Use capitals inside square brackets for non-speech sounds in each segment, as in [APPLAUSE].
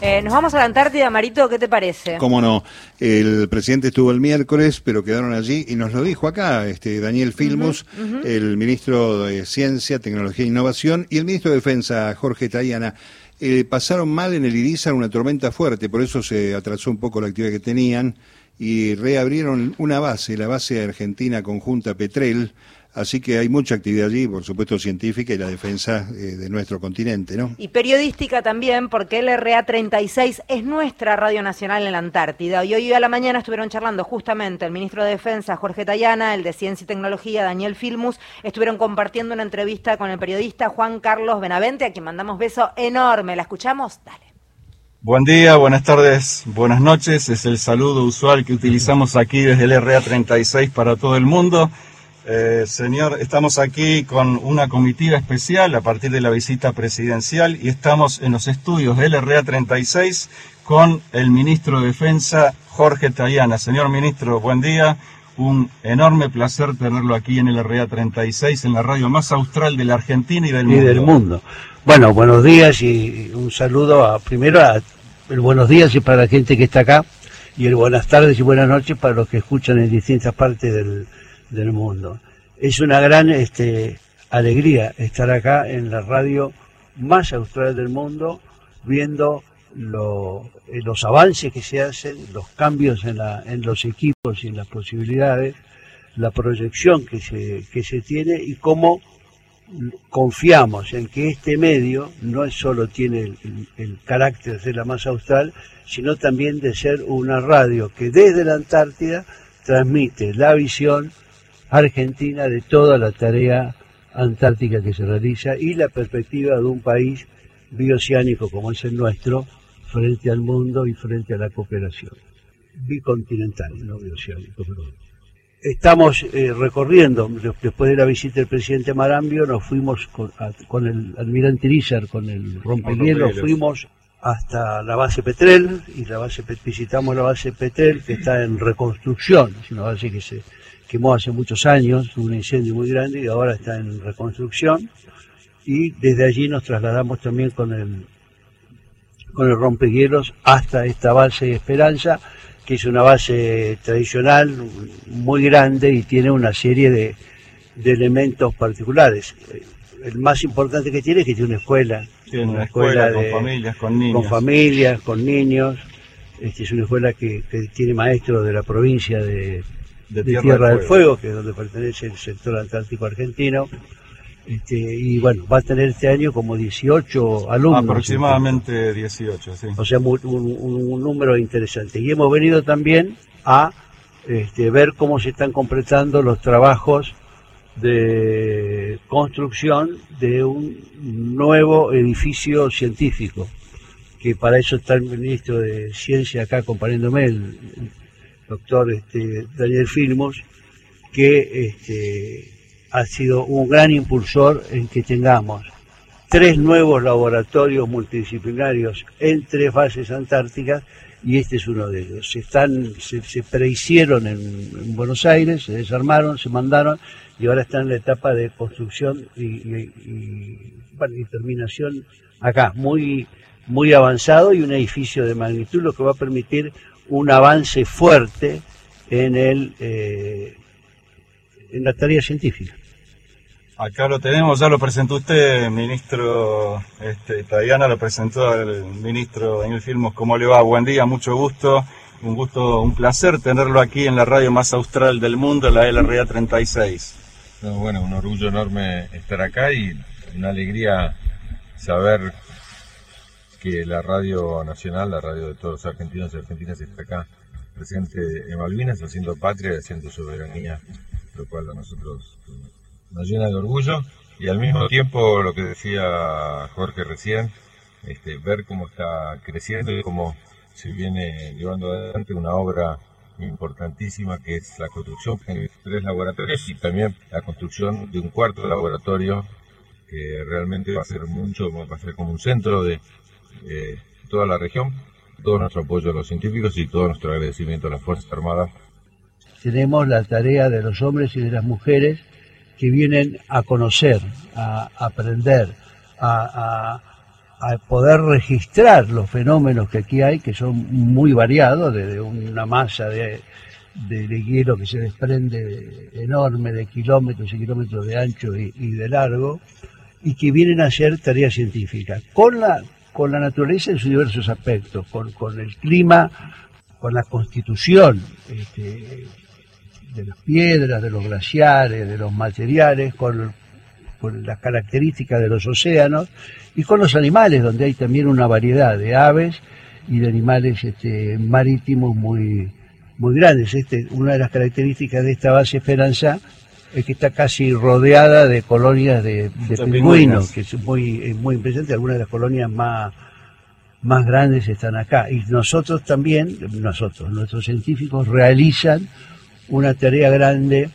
Eh, nos vamos a la Antártida, Marito, ¿qué te parece? Cómo no. El presidente estuvo el miércoles, pero quedaron allí y nos lo dijo acá, este Daniel Filmus, el ministro de Ciencia, Tecnología e Innovación y el ministro de Defensa, Jorge Tayana. Eh, pasaron mal en el Irizar una tormenta fuerte, por eso se atrasó un poco la actividad que tenían y reabrieron una base, la base argentina conjunta Petrel, Así que hay mucha actividad allí, por supuesto científica y la defensa eh, de nuestro continente, ¿no? Y periodística también, porque el RA 36 es nuestra radio nacional en la Antártida. Y hoy a la mañana estuvieron charlando justamente el ministro de Defensa, Jorge Tayana, el de Ciencia y Tecnología, Daniel Filmus, estuvieron compartiendo una entrevista con el periodista Juan Carlos Benavente, a quien mandamos beso enorme. ¿La escuchamos? Dale. Buen día, buenas tardes, buenas noches. Es el saludo usual que utilizamos aquí desde el RA 36 para todo el mundo. Eh, señor, estamos aquí con una comitiva especial a partir de la visita presidencial y estamos en los estudios del RA 36 con el ministro de Defensa, Jorge Tayana. Señor ministro, buen día. Un enorme placer tenerlo aquí en el RA 36, en la radio más austral de la Argentina y del mundo. Y del mundo. Bueno, buenos días y un saludo a, primero a el buenos días y para la gente que está acá y el buenas tardes y buenas noches para los que escuchan en distintas partes del, del mundo. Es una gran este, alegría estar acá en la radio más austral del mundo, viendo eh, los avances que se hacen, los cambios en, la, en los equipos y en las posibilidades, la proyección que se, que se tiene y cómo confiamos en que este medio no solo tiene el, carácter de ser la más austral, sino también de ser una radio que desde la Antártida transmite la visión argentina de toda la tarea antártica que se realiza y la perspectiva de un país bioceánico como es el nuestro frente al mundo y frente a la cooperación. Bicontinental, no bioceánico, perdón. Estamos eh, recorriendo, después de la visita del presidente Marambio, nos fuimos con, el almirante Irizar, con el rompehielos, fuimos hasta la base Petrel, y la base visitamos la base Petrel, que está en reconstrucción, es una base que se quemó hace muchos años, un incendio muy grande y ahora está en reconstrucción. Y desde allí nos trasladamos también con el, con el rompehielos hasta esta base Esperanza, que es una base tradicional muy grande y tiene una serie de, elementos particulares. El más importante que tiene es que tiene una escuela. Tiene una, escuela, con familias, con niños. Con familias, con niños. Este, es una escuela que, que tiene maestros de la provincia de, de, Tierra, del, Fuego. que es donde pertenece el sector antártico argentino. Este, y bueno, va a tener este año como 18 alumnos. Aproximadamente 18, sí. O sea, un, número interesante. Y hemos venido también a este, ver cómo se están completando los trabajos de construcción de un nuevo edificio científico, que para eso está el ministro de Ciencia acá acompañándome, el, doctor este, Daniel Filmos, que este, ha sido un gran impulsor en que tengamos tres nuevos laboratorios multidisciplinarios en tres bases antárticas y este es uno de ellos. Se, están, se, prehicieron en, Buenos Aires, se desarmaron, se mandaron y ahora están en la etapa de construcción y, terminación acá, muy, muy avanzado y un edificio de magnitud, lo que va a permitir un avance fuerte en, el, eh, en la tarea científica. Acá lo tenemos, ya lo presentó usted, ministro este, Tayana, lo presentó el ministro Daniel Filmos. ¿Cómo le va? Buen día, mucho gusto. Un gusto, un placer tenerlo aquí en la radio más austral del mundo, la LRA 36. bueno, un orgullo enorme estar acá y una alegría saber que la radio nacional, la radio de todos los argentinos y argentinas está acá presente en Malvinas, haciendo patria y haciendo soberanía, lo cual a nosotros nos llena de orgullo. Y al mismo tiempo lo que decía Jorge recién, este, ver cómo está creciendo y cómo se viene llevando adelante una obra importantísima que es la construcción de tres laboratorios y también la construcción de un cuarto laboratorio que realmente va a ser mucho, va a ser como un centro de eh, toda la región, todo nuestro apoyo a los científicos y todo nuestro agradecimiento a las Fuerzas Armadas. Tenemos la tarea de los hombres y de las mujeres que vienen a conocer, a aprender, a, poder registrar los fenómenos que aquí hay, que son muy variados, desde una masa de, de, hielo que se desprende enorme de kilómetros y kilómetros de ancho y, de largo, y que vienen a hacer tareas científicas, con la, con la naturaleza en sus diversos aspectos, con, con el clima, con la constitución este, de las piedras, de los glaciares, de los materiales, con, con las características de los océanos y con los animales, donde hay también una variedad de aves y de animales este, marítimos muy, muy grandes. Este, una de las características de esta base Esperanza es que está casi rodeada de colonias de, pingüinos, que es muy, muy impresionante. Algunas de las colonias más, más grandes están acá. Y nosotros también, nosotros, nuestros científicos realizan una tarea grande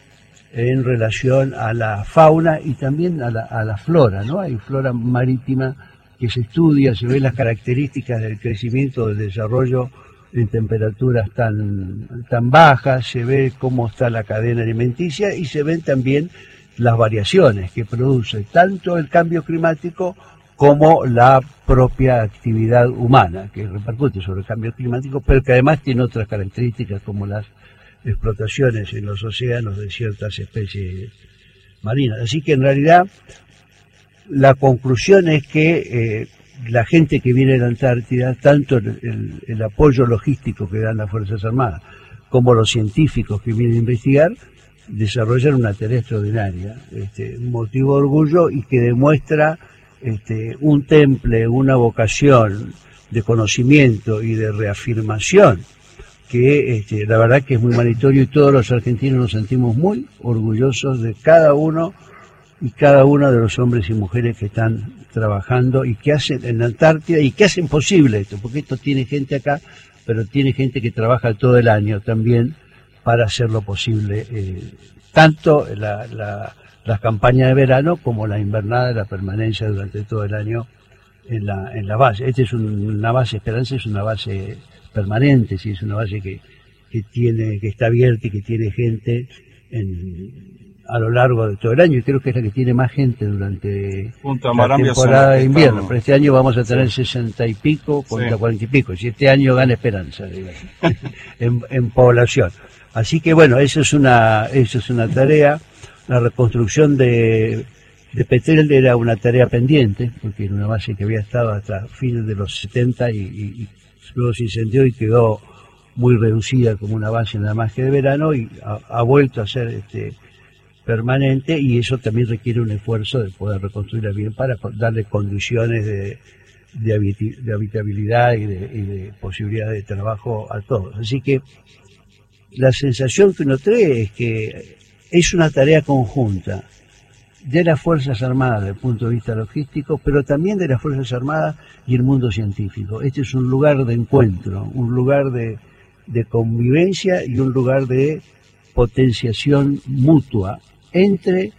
en relación a la fauna y también a la, a la flora, ¿no? Hay flora marítima que se estudia, se ven las características del crecimiento, del desarrollo en temperaturas tan, tan bajas, se ve cómo está la cadena alimenticia y se ven también las variaciones que produce tanto el cambio climático como la propia actividad humana, que repercute sobre el cambio climático, pero que además tiene otras características como las explotaciones en los océanos de ciertas especies marinas. Así que en realidad la conclusión es que eh, la gente que viene de la Antártida, tanto el, apoyo logístico que dan las Fuerzas Armadas como los científicos que vienen a investigar, desarrollan una tarea extraordinaria, este, motivo de orgullo y que demuestra este, un temple, una vocación de conocimiento y de reafirmación que este, la verdad que es muy meritorio y todos los argentinos nos sentimos muy orgullosos de cada uno y cada uno de los hombres y mujeres que están trabajando y que hacen en la Antártida y que hacen posible esto, porque esto tiene gente acá, pero tiene gente que trabaja todo el año también para hacerlo posible, eh, tanto la, la, las campañas de verano como la invernada, la permanencia durante todo el año en la, en la base. Esta es una base, Esperanza es una base permanente, si es una base que, que, tiene, que está abierta y que tiene gente en, a lo largo de todo el año y creo que es la que tiene más gente durante la temporada de invierno. Pero este año vamos a tener sesenta y pico contra cuarenta y pico. Si este año gana esperanza [LAUGHS] en, en, población. Así que bueno, eso es una, eso es una tarea. La reconstrucción de, de Petrel era una tarea pendiente, porque era una base que había estado hasta fines de los 70 y, y, luego se incendió y quedó muy reducida como una base nada más que de verano y ha, ha vuelto a ser este, permanente y eso también requiere un esfuerzo de poder reconstruirla bien para darle condiciones de, de, habitabilidad y de, y de, posibilidad de trabajo a todos. Así que la sensación que uno trae es que es una tarea conjunta de las Fuerzas Armadas desde el punto de vista logístico, pero también de las Fuerzas Armadas y el mundo científico. Este es un lugar de encuentro, un lugar de, de convivencia y un lugar de potenciación mutua entre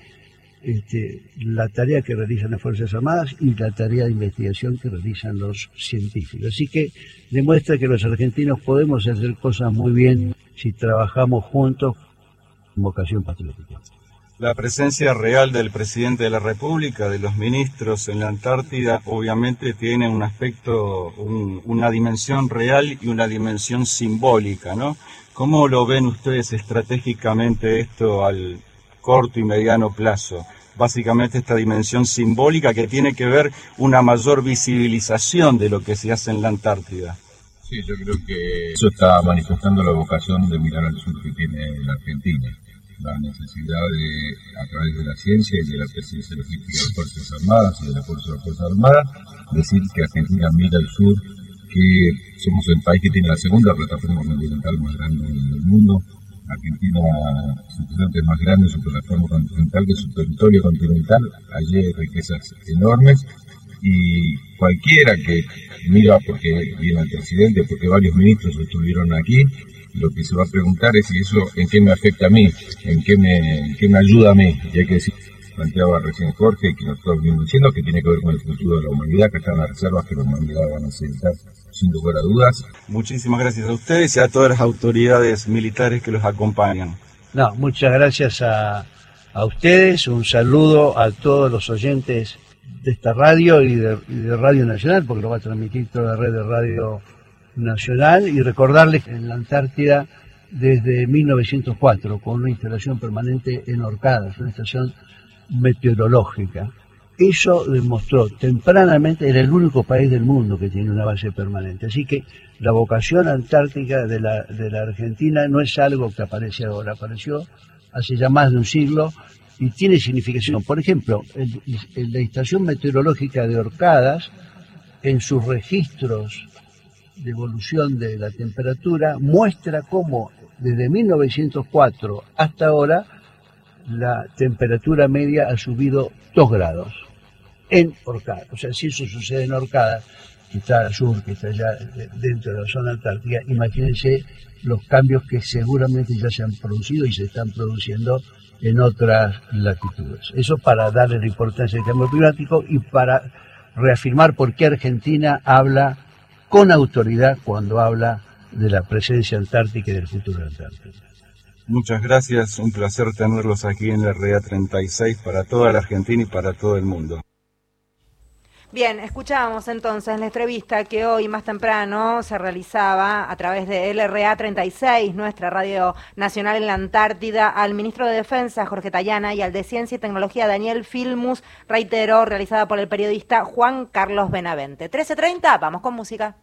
este, la tarea que realizan las Fuerzas Armadas y la tarea de investigación que realizan los científicos. Así que demuestra que los argentinos podemos hacer cosas muy bien si trabajamos juntos con vocación patriótica. La presencia real del presidente de la República, de los ministros en la Antártida, obviamente tiene un aspecto, una dimensión real y una dimensión simbólica, ¿no? ¿Cómo lo ven ustedes estratégicamente esto al, corto y mediano plazo. Básicamente esta dimensión simbólica que tiene que ver una mayor visibilización de lo que se hace en la Antártida. Sí, yo creo que eso está manifestando la vocación de mirar al sur que tiene la Argentina. La necesidad de, a través de la ciencia y de la presidencia logística de las Fuerzas Armadas y de la Fuerza de las Fuerzas Armadas, decir que Argentina mira al sur, que somos el país que tiene la segunda plataforma continental más grande del mundo, Argentina, es más grande, su plataforma continental que su territorio continental. Allí hay riquezas enormes y cualquiera que mira porque viene el presidente, porque varios ministros estuvieron aquí, lo que se va a preguntar es si eso en qué me afecta a mí, en qué me, en qué me ayuda a mí. Y hay que decir, planteaba recién Jorge, que nosotros venimos diciendo que tiene que ver con el futuro de la humanidad, que están las reservas que la humanidad van a necesitar sin lugar a dudas. Muchísimas gracias a ustedes y a todas las autoridades militares que los acompañan. No, muchas gracias a, a ustedes, un saludo a todos los oyentes de esta radio y de, Radio Nacional, porque lo va a transmitir toda la red de Radio Nacional, y recordarles que en la Antártida desde 1904, con una instalación permanente en Orcadas, una estación meteorológica. Eso demostró tempranamente, era el único país del mundo que tiene una base permanente. Así que la vocación antártica de la, de la Argentina no es algo que aparece ahora, apareció hace ya más de un siglo y tiene significación. Por ejemplo, la estación meteorológica de Orcadas, en sus registros de evolución de la temperatura, muestra cómo desde 1904 hasta ahora la temperatura media ha subido 2 grados en Orcadas. O sea, si eso sucede en Orcadas, que está al sur, que está allá dentro de la zona antártica, imagínense los cambios que seguramente ya se han producido y se están produciendo en otras latitudes. Eso para darle la importancia al cambio climático y para reafirmar por qué Argentina habla con autoridad cuando habla de la presencia antártica y del futuro de Antártica. Muchas gracias, un placer tenerlos aquí en la REA 36 para toda la Argentina y para todo el mundo. Bien, escuchábamos entonces la entrevista que hoy más temprano se realizaba a través de LRA 36, nuestra radio nacional en la Antártida, al ministro de Defensa Jorge Tayana y al de Ciencia y Tecnología Daniel Filmus, reiteró, realizada por el periodista Juan Carlos Benavente. 13.30, vamos con música.